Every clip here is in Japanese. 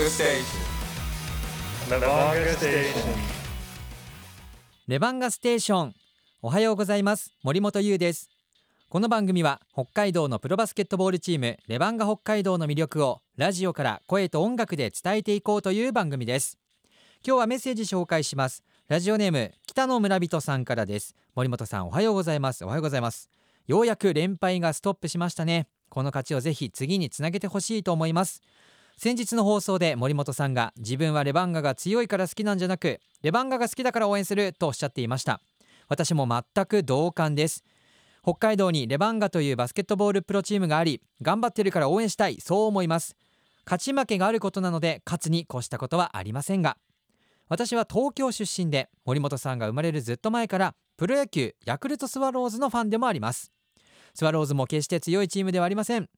Levanga Station. Levanga Station. レバンガステーション。おはようございます。森本優です。この番組は北海道のプロバスケットボールチームレバンガ北海道の魅力をラジオから声と音楽で伝えていこうという番組です。今日はメッセージ紹介します。ラジオネーム北の村人さんからです。森本さんおはようございます。おはようございます。ようやく連敗がストップしましたね。この勝ちをぜひ次につなげてほしいと思います。先日の放送で森本さんが自分はレバンガが強いから好きなんじゃなくレバンガが好きだから応援するとおっしゃっていました。私も全く同感です。北海道にレバンガというバスケットボールプロチームがあり頑張ってるから応援したいそう思います。勝ち負けがあることなので勝つに越したことはありませんが。私は東京出身で森本さんが生まれるずっと前からプロ野球ヤクルトスワローズのファンでもあります。スワローズも決して強いチームではありません。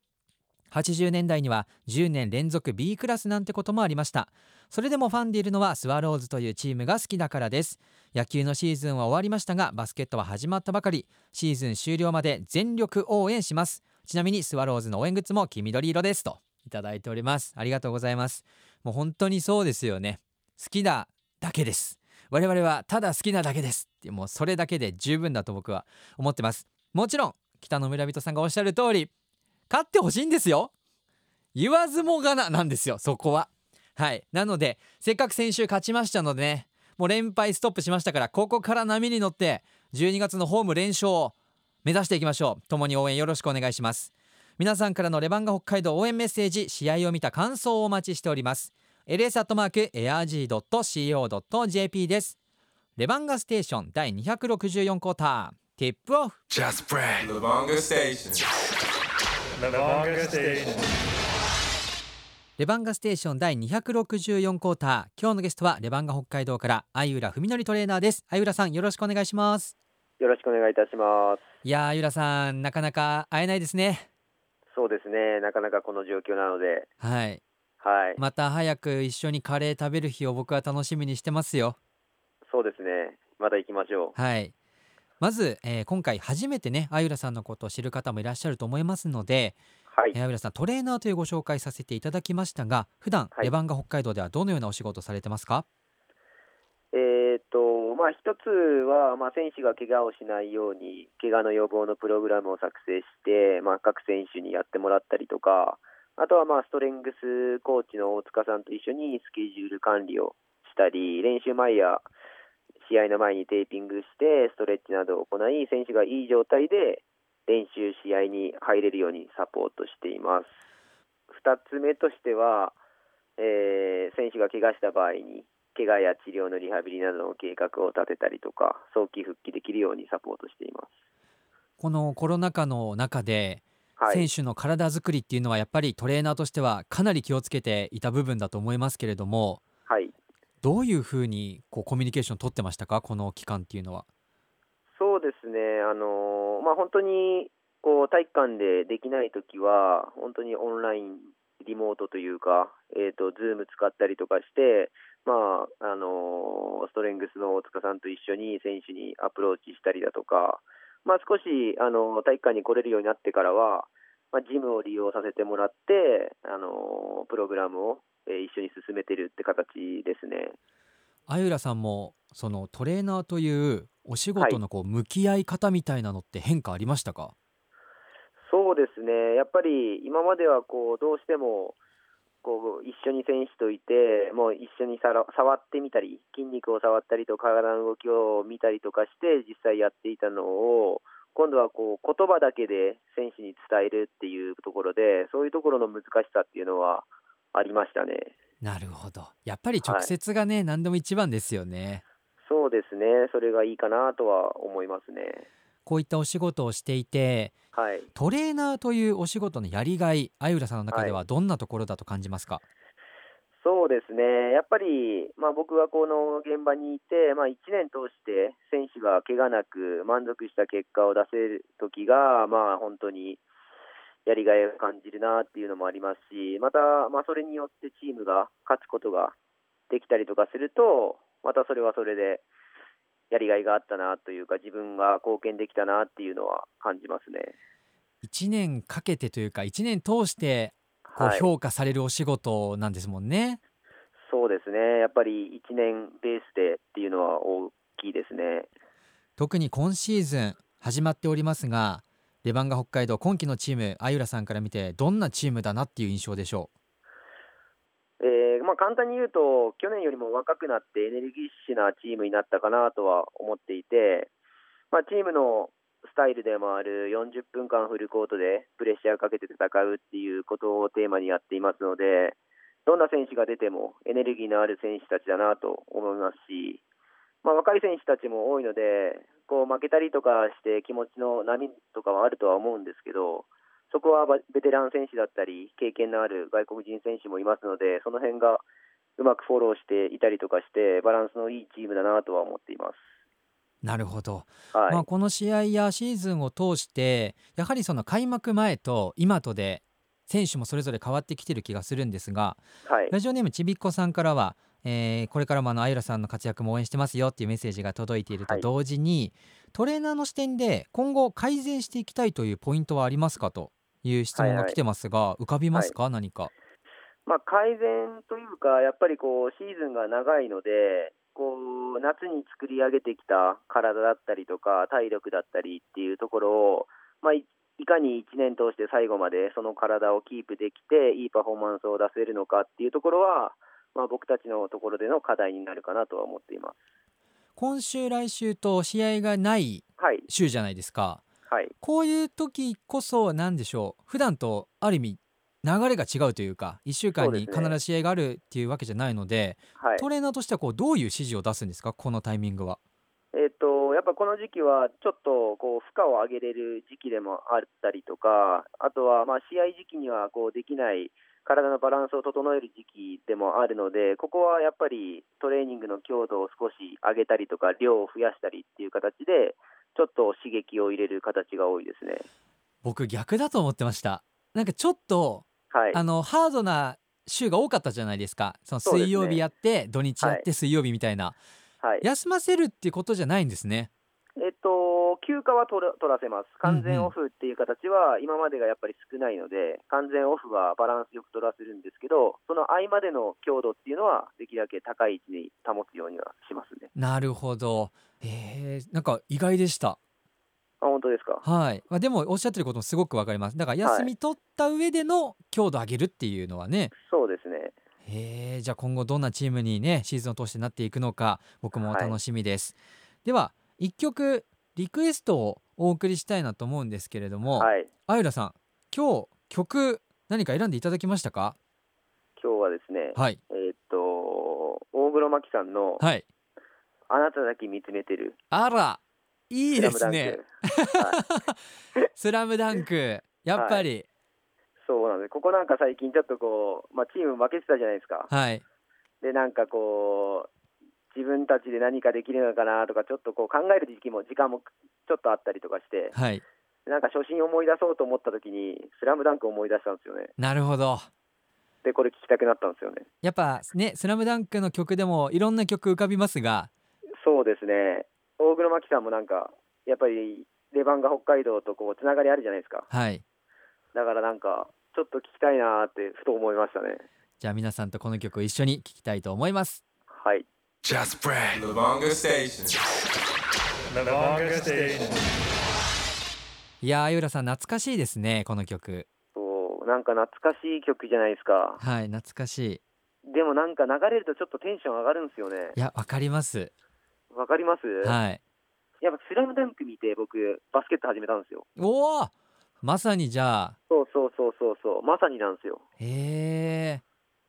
80年代には10年連続 B クラスなんてこともありました。それでもファンでいるのはスワローズというチームが好きだからです。野球のシーズンは終わりましたがバスケットは始まったばかり。シーズン終了まで全力応援します。ちなみにスワローズの応援グッズも黄緑色ですと。いただいております。ありがとうございます。もう本当にそうですよね。好きだだけです。我々はただ好きなだけですってもうそれだけで十分だと僕は思ってます。もちろん北の村人さんがおっしゃる通り勝ってほしいんですよ。言わずもがななんですよそこは。はい。なのでせっかく先週勝ちましたのでねもう連敗ストップしましたからここから波に乗って12月のホーム連勝を目指していきましょう。共に応援よろしくお願いします。皆さんからのレバンガ北海道応援メッセージ試合を見た感想をお待ちしております。ls アットマークエアージー .co.jp です。レバンガステーション第264クォーター。ティップオフ Just pray. Levanga Station. Levanga Station. レバンガステーション第264クォーター。今日のゲストはレバンガ北海道から相浦文則トレーナーです。相浦さんよろしくお願いします。よろしくお願いいたします。いやー相浦さんなかなか会えないですね。そうですね、なかなかこの状況なので、はい。はい、また早く一緒にカレー食べる日を僕は楽しみにしてますよ。そうですね、また行きましょう。はいまず、えー今回初めてね相浦さんのことを知る方もいらっしゃると思いますので、はい。えー、相浦さんトレーナーというご紹介させていただきましたが普段、はい。レバンガ北海道ではどのようなお仕事をされてますか？えーっと、まあ、一つは、まあ、選手が怪我をしないように、怪我の予防のプログラムを作成して、まあ、各選手にやってもらったりとか、あとは、まあ、ストレングスコーチの大塚さんと一緒にスケジュール管理をしたり、練習前や試合の前にテーピングして、ストレッチなどを行い、選手がいい状態で練習、試合に入れるようにサポートしています。2つ目としては、えー選手が怪我した場合に、怪我や治療のリハビリなどの計画を立てたりとか、早期復帰できるようにサポートしています。このコロナ禍の中で、はい、選手の体作りっていうのはやっぱりトレーナーとしてはかなり気をつけていた部分だと思いますけれどもはい、どういうふうにこうコミュニケーション取ってましたか？この期間っていうのは。そうですね、あのまあ、本当にこう体育館でできないときは、本当にオンライン、リモートというか、えー、と Zoom 使ったりとかして、まああのストレングスの大塚さんと一緒に選手にアプローチしたりだとか、まあ、少し、あのー体育館に来れるようになってからは、まあ、ジムを利用させてもらって、あのープログラムを、えー一緒に進めてるって形ですね。相浦さんもそのトレーナーというお仕事のこう向き合い方みたいなのって変化ありましたか、そうですね、やっぱり今まではこうどうしてもこう一緒に選手といて、もう一緒にさら触ってみたり、筋肉を触ったりと体の動きを見たりとかして、実際やっていたのを、今度はこう言葉だけで選手に伝えるっていうところで、そういうところの難しさっていうのはありましたね。なるほどやっぱり直接がね、何でも一番ですよね。そうですね、それがいいかなとは思いますね。こういったお仕事をしていてはい。トレーナーというお仕事のやりがい相浦さんの中ではどんなところだと感じますか、そうですね、やっぱり、まあ、僕がこの現場にいて、まあ、1年通して選手が怪我なく満足した結果を出せる時が、まあ、本当にやりがいを感じるなっていうのもありますし、また、まあ、それによってチームが勝つことができたりとかすると、またそれはそれでやりがいがあったなというか、自分が貢献できたなっていうのは感じますね。1年かけてというか1年通してこうはい、評価されるお仕事なんですもんね。そうですね、やっぱり1年ベースでっていうのは大きいですね。特に今シーズン始まっておりますがレバンガ北海道今季のチームあゆらさんから見てどんなチームだなっていう印象でしょえーまあ、簡単に言うと、去年よりも若くなってエネルギッシュなチームになったかなとは思っていて、まあ、チームのスタイルでもある40分間フルコートでプレッシャーかけて戦うっていうことをテーマにやっていますので、どんな選手が出てもエネルギーのある選手たちだなと思いますし、まあ、若い選手たちも多いので、こう負けたりとかして気持ちの波とかはあるとは思うんですけど、そこはベテラン選手だったり、経験のある外国人選手もいますので、その辺がうまくフォローしていたりとかして、バランスのいいチームだなとは思っています。うなるほど、はい、まあ、この試合やシーズンを通してやはりその開幕前と今とで選手もそれぞれ変わってきてる気がするんですがはい、ラジオネームちびっこさんからは、えーこれからもあのあゆらさんの活躍も応援してますよっていうメッセージが届いているとはい。同時に、トレーナーの視点で今後改善していきたいというポイントはありますかという質問が来てますが、浮かびますか、何か。まあ、改善というか、やっぱりこうシーズンが長いので、こう夏に作り上げてきた体だったりとか、体力だったりっていうところを、まあ、いいかに1年通して最後までその体をキープできて、いいパフォーマンスを出せるのかっていうところは、まあ、僕たちのところでの課題になるかなとは思っています。今週来週と試合がないはい、週じゃないですか。はい、こういう時こそ何でしょう普段とある意味流れが違うというか1週間に必ず試合があるっていうわけじゃないのではい。トレーナーとしてはこうどういう指示を出すんですか？このタイミングは。えっと、やっぱこの時期は、ちょっとこう負荷を上げれる時期でもあったりとか、あとはまあ試合時期にはこうできない体のバランスを整える時期でもあるので、ここはやっぱりトレーニングの強度を少し上げたりとか、量を増やしたりっていう形で、ちょっと刺激を入れる形が多いですね。僕逆だと思ってました。なんかちょっとはい。あのハードな週が多かったじゃないですかその水曜日やって土日やって水曜日みたいな、はい、休ませるっていうことじゃないんですね。えっと、休暇は取ら取らせます。完全オフっていう形は今までがやっぱり少ないので、完全オフはバランスよく取らせるんですけど、その合間での強度っていうのは、できるだけ高い位置に保つようにはしますね。なるほど。えー、なんか意外でした。あ本当ですか？はい、まあ、でもおっしゃってることもすごくわかります。だから休み取った上での強度上げるっていうのはね、そうですね。へえじゃあ今後どんなチームにねシーズンを通してなっていくのか僕もお楽しみです、では一曲リクエストをお送りしたいなと思うんですけれども、はい。あゆらさん今日曲何か選んでいただきましたか？今日はですね、はい。えっと、大黒摩季さんの、はいあなただけ見つめてる。あらいいですね スラムダンクやっぱりそうなんです。ここなんか最近ちょっとこう、まあ、チーム負けてたじゃないですか。はい、で、なんかこう、自分たちで何かできるのかなとか、ちょっとこう考える時期も、時間もちょっとあったりとかして、はい、なんか初心思い出そうと思った時に、スラムダンク思い出したんですよね。なるほどで、これ聞きたくなったんですよね。やっぱね「スラムダンクの曲でもいろんな曲浮かびますがそうですね。大黒摩季さんもなんか、やっぱり、レバンガ北海道とこう、つながりあるじゃないですか。はいだからなんか、ちょっと聞きたいなーって、ふと思いましたね。じゃあ皆さんとこの曲を一緒に聴きたいと思いますはい。Just. Lubanga Station. Navanga Station. いやーゆらさん懐かしいですねこの曲そう、なんか懐かしい曲じゃないですか。はい懐かしでもなんか流れるとちょっとテンション上がるんですよねい。いやわかりますわかります？はいやっぱスラムダンク見て僕、バスケット始めたんですよ。おおまさにじゃあそうそうそうそうそう、まさになんですよ。へえ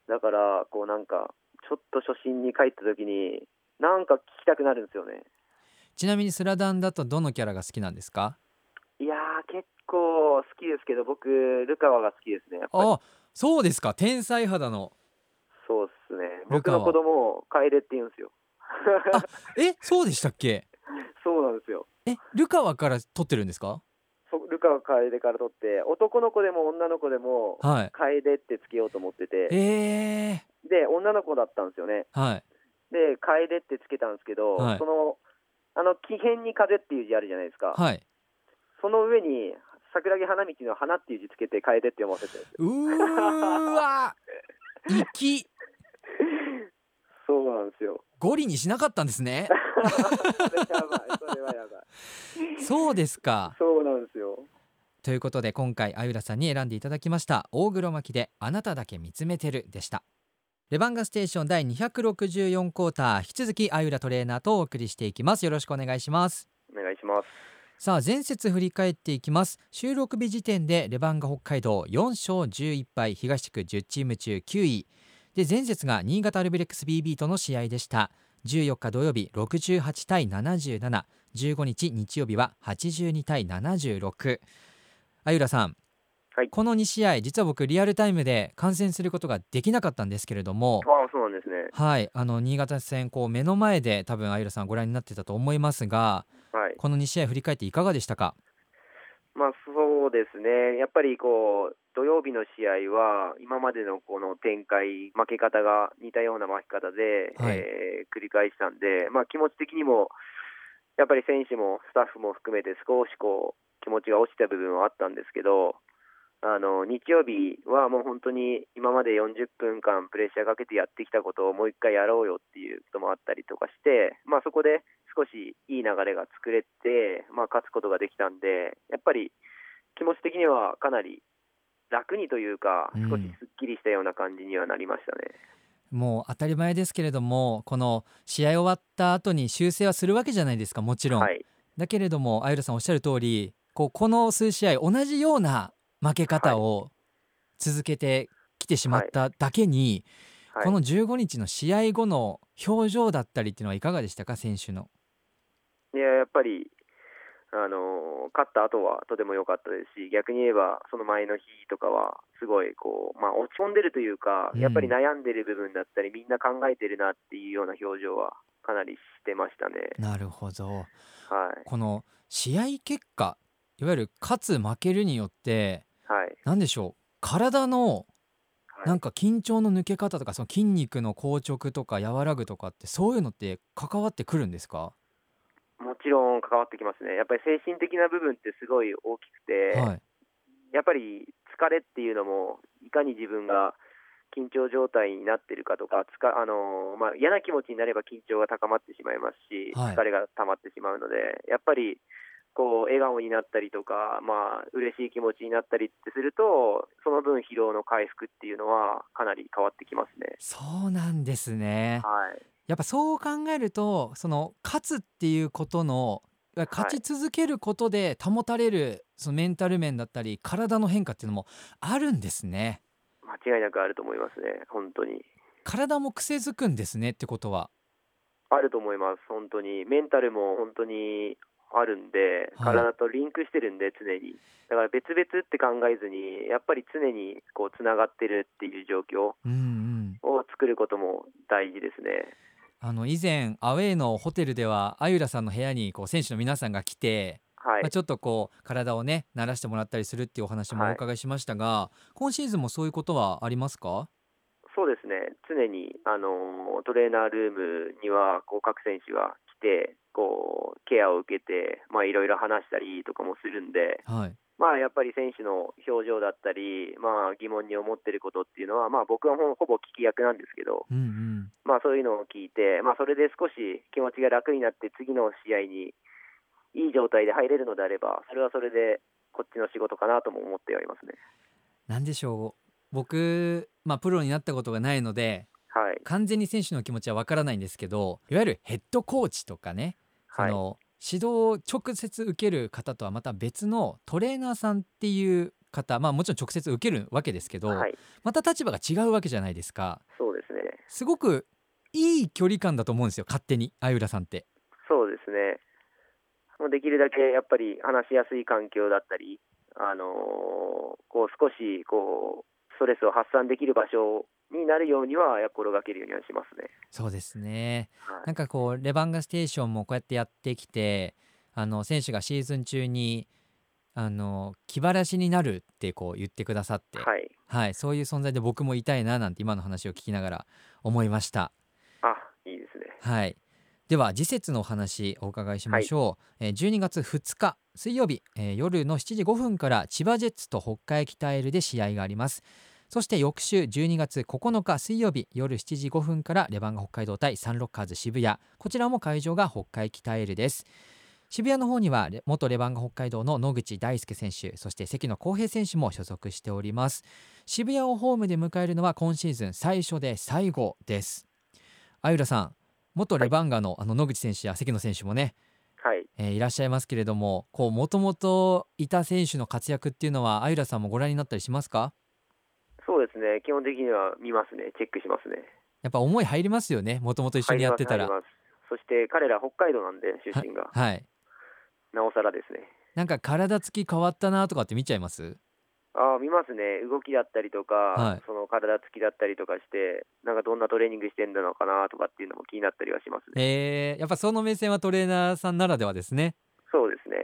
だから、こうなんか、ちょっと初心に帰った時に、なんか聞きたくなるんですよね。ちなみにスラダンだとどのキャラが好きなんですか？いやー、結構好きですけど、僕、ルカワが好きですね。あそうですか天才肌のそうっすね。僕の子供を楓って言うんですよ。えそうでしたっけ？えルカワから撮ってるんですか？そルカワ楓から取って、男の子でも女の子でも、はい。楓ってつけようと思ってて、ええで、女の子だったんですよね。はい。で、楓ってつけたんですけど、はい。その、あの、木片に風っていう字あるじゃないですか。はい。その上に、桜木花道の花っていう字つけて楓って読ませて。うーわ粋 そうなんですよ。ゴリにしなかったんですねやばい、それはやばい。そうですかそうなんですよ。ということで今回あゆらさんに選んでいただきました大黒巻きであなただけ見つめてるでしたレバンガステーション第264クォーター引き続きあゆらトレーナーとお送りしていきますよろしくお願いしますお願いします。さあ前節振り返っていきます収録日時点でレバンガ北海道4勝11敗東地区10チーム中9位で前節が新潟アルビレックス BB との試合でした。14日土曜日68対7715日日曜日は82対76あゆらさん、はい。この2試合実は僕リアルタイムで観戦することができなかったんですけれども。ああ、そうなんですね。はい。あの新潟戦こう目の前で多分あゆらさんご覧になってたと思いますがはい。この2試合振り返っていかがでしたか？まあそうですね、やっぱりこう土曜日の試合は、今までのこの展開、負け方が似たような負け方で、はい。えー繰り返したんで、まあ、気持ち的にも、やっぱり選手もスタッフも含めて、少しこう気持ちが落ちた部分はあったんですけど、あの日曜日はもう本当に今まで40分間プレッシャーかけてやってきたことをもう一回やろうよっていうこともあったりとかして、まあ、そこで少しいい流れが作れて、まあ、勝つことができたんで、やっぱり気持ち的にはかなり楽にというか、うん。少しすっきりしたような感じにはなりましたね。もう当たり前ですけれどもこの試合終わった後に修正はするわけじゃないですかもちろん、はい、だけれどもあゆらさんおっしゃる通りこうこの数試合同じような負け方を続けてきてしまっただけに、はい、この15日の試合後の表情だったりっていうのはいかがでしたか選手の。いややっぱりあの勝った後はとても良かったですし、逆に言えば、その前の日とかは、すごいこう、まあ、落ち込んでるというか、うん。やっぱり悩んでる部分だったり、みんな考えてるなっていうような表情は、かなりしてましたね。なるほど。はい、この試合結果いわゆる勝つ負けるによってはい、何でしょう？体のはい。なんか緊張の抜け方とかその筋肉の硬直とか和らぐとかってそういうのって関わってくるんですか、関わってきますね。やっぱり精神的な部分ってすごい大きくて、はい、やっぱり疲れっていうのも、いかに自分が緊張状態になってるかとか、つかあのまあ、嫌な気持ちになれば緊張が高まってしまいますし、はい疲れが溜まってしまうので、やっぱりこう笑顔になったりとか、まあ嬉しい気持ちになったりってすると、その分、疲労の回復っていうのはかなり変わってきますね。そうなんですねはい、やっぱそう考えるとその勝つっていうことの勝ち続けることで保たれるそのメンタル面だったり体の変化っていうのもあるんですね間違いなくあると思いますね、本当に。体も癖づくんですねってことはあると思います、本当に。メンタルも本当にあるんで、はい体とリンクしてるんで、常に。だから別々って考えずに、やっぱり常にこうつながってるっていう状況うんうんを作ることも大事ですね。あの以前アウェーのホテルではあゆらさんの部屋にこう選手の皆さんが来て、はい。まあ、ちょっとこう体をね慣らしてもらったりするっていうお話もお伺いしましたが、今シーズンもそういうことはありますか？そうですね、常にあのトレーナールームにはこう各選手が来て、こうケアを受けて、まあ、いろいろ話したりとかもするんで、はいまあ、やっぱり選手の表情だったり、まあ、疑問に思ってることっていうのは、まあ、僕はほほぼ聞き役なんですけど、うんうん。まあ、そういうのを聞いて、まあ、それで少し気持ちが楽になって、次の試合にいい状態で入れるのであれば、それはそれでこっちの仕事かなとも思ってはいますね。なんでしょう。僕、まあ、プロになったことがないのではい、完全に選手の気持ちはわからないんですけどいわゆるヘッドコーチとかねそはい、の指導を直接受ける方とはまた別のトレーナーさんっていう方まあもちろん直接受けるわけですけど、はい、ままた立場が違うわけじゃないですか。そうですね、すごくいい距離感だと思うんですよ勝手に相浦さんって。そうですね、もうできるだけやっぱり話しやすい環境だったり、あのーこう少しこうストレスを発散できる場所になるようには、心がけるようにはしますね。そうですねはいなんかこうレバンガステーションもこうやってやってきてあの選手がシーズン中にあの気晴らしになるってこう言ってくださって、はい、はい、そういう存在で僕もいたいななんて今の話を聞きながら思いました。あいいですね。はい。では次節のお話お伺いしましょう。えー12月2日水曜日、えー夜の7時5分から千葉ジェッツと北海北エールで試合があります。そして翌週12月9日水曜日夜7時5分からレバンガ北海道対サンロッカーズ渋谷。こちらも会場が北海北エルです。渋谷の方にはレ元レバンガ北海道の野口大輔選手そして関野浩平選手も所属しております。渋谷をホームで迎えるのは今シーズン最初で最後です。あゆらさん元レバンガのあの野口選手や関野選手もね、はい。えーいらっしゃいますけれどももともといた選手の活躍っていうのはあゆらさんもご覧になったりしますか？そうですね。基本的には見ますね。チェックしますね。やっぱ思い入りますよねもともと一緒にやってたらそして彼ら北海道なんで出身がはいなおさらですね。なんか体つき変わったなとかって見ちゃいます？ああ見ますね。動きだったりとか、はいその体つきだったりとかして、なんかどんなトレーニングしてんのかなとかっていうのも気になったりはしますね。えー、やっぱその目線はトレーナーさんならではですねそうですね。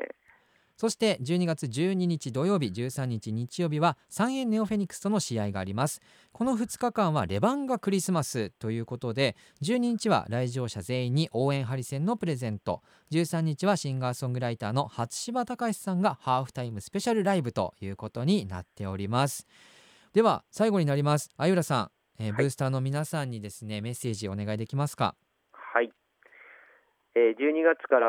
そして12月12日土曜日13日日曜日は三円ネオフェニックスとの試合があります。この2日間はレバンガクリスマスということで12日は来場者全員に応援ハリセンのプレゼント。13日はシンガーソングライターの初柴隆さんがハーフタイムスペシャルライブということになっております。では最後になります。あゆらさん、えーブースターの皆さんにですねメッセージお願いできますか？はい。えー12月から、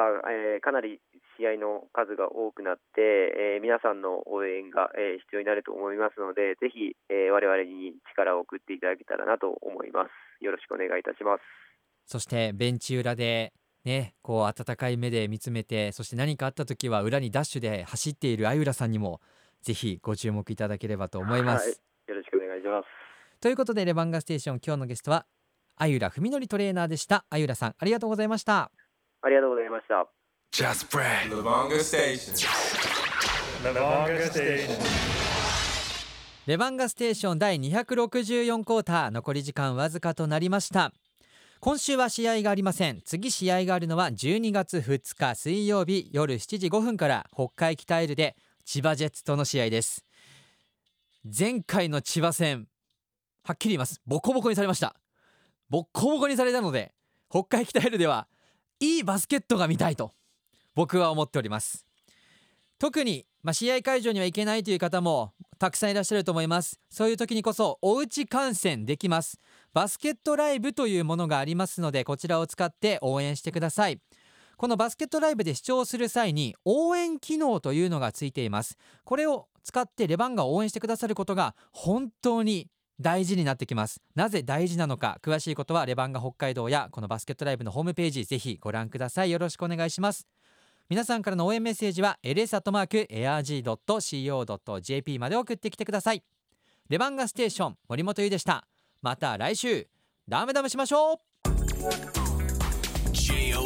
えーかなり試合の数が多くなって、えー皆さんの応援が、えー必要になると思いますので、ぜひ、えー我々に力を送っていただけたらなと思います。よろしくお願いいたします。そしてベンチ裏でねこう温かい目で見つめてそして何かあった時は裏にダッシュで走っているあゆらさんにもぜひご注目いただければと思います。はいよろしくお願いします。ということでレバンガステーション今日のゲストはあゆら文則トレーナーでしたあゆらさんありがとうございました。ありがとうございました。Just Brad. Lavonga Station. Lavonga Station. レバンガステーション第264クォーター。残り時間わずかとなりました。今週は試合がありません。次試合があるのは12月2日水曜日夜7時5分から。北海北エルで千葉ジェッツとの試合です。前回の千葉戦はっきり言います。ボコボコにされました。ボッコボコにされたので北海北エルではいいバスケットが見たいと僕は思っております。特に、まあ、試合会場には行けないという方もたくさんいらっしゃると思います。そういう時にこそおうち観戦できます。バスケットライブというものがありますのでこちらを使って応援してください。このバスケットライブで視聴する際に応援機能というのがついています。これを使ってレバンガを応援してくださることが本当に大事になってきます。なぜ大事なのか詳しいことはレバンガ北海道やこのバスケットライブのホームページぜひご覧ください。よろしくお願いします。皆さんからの応援メッセージは ls.airg.co.jp まで送ってきてください。レバンガステーション森本優でした。また来週ダメダメしましょう。J O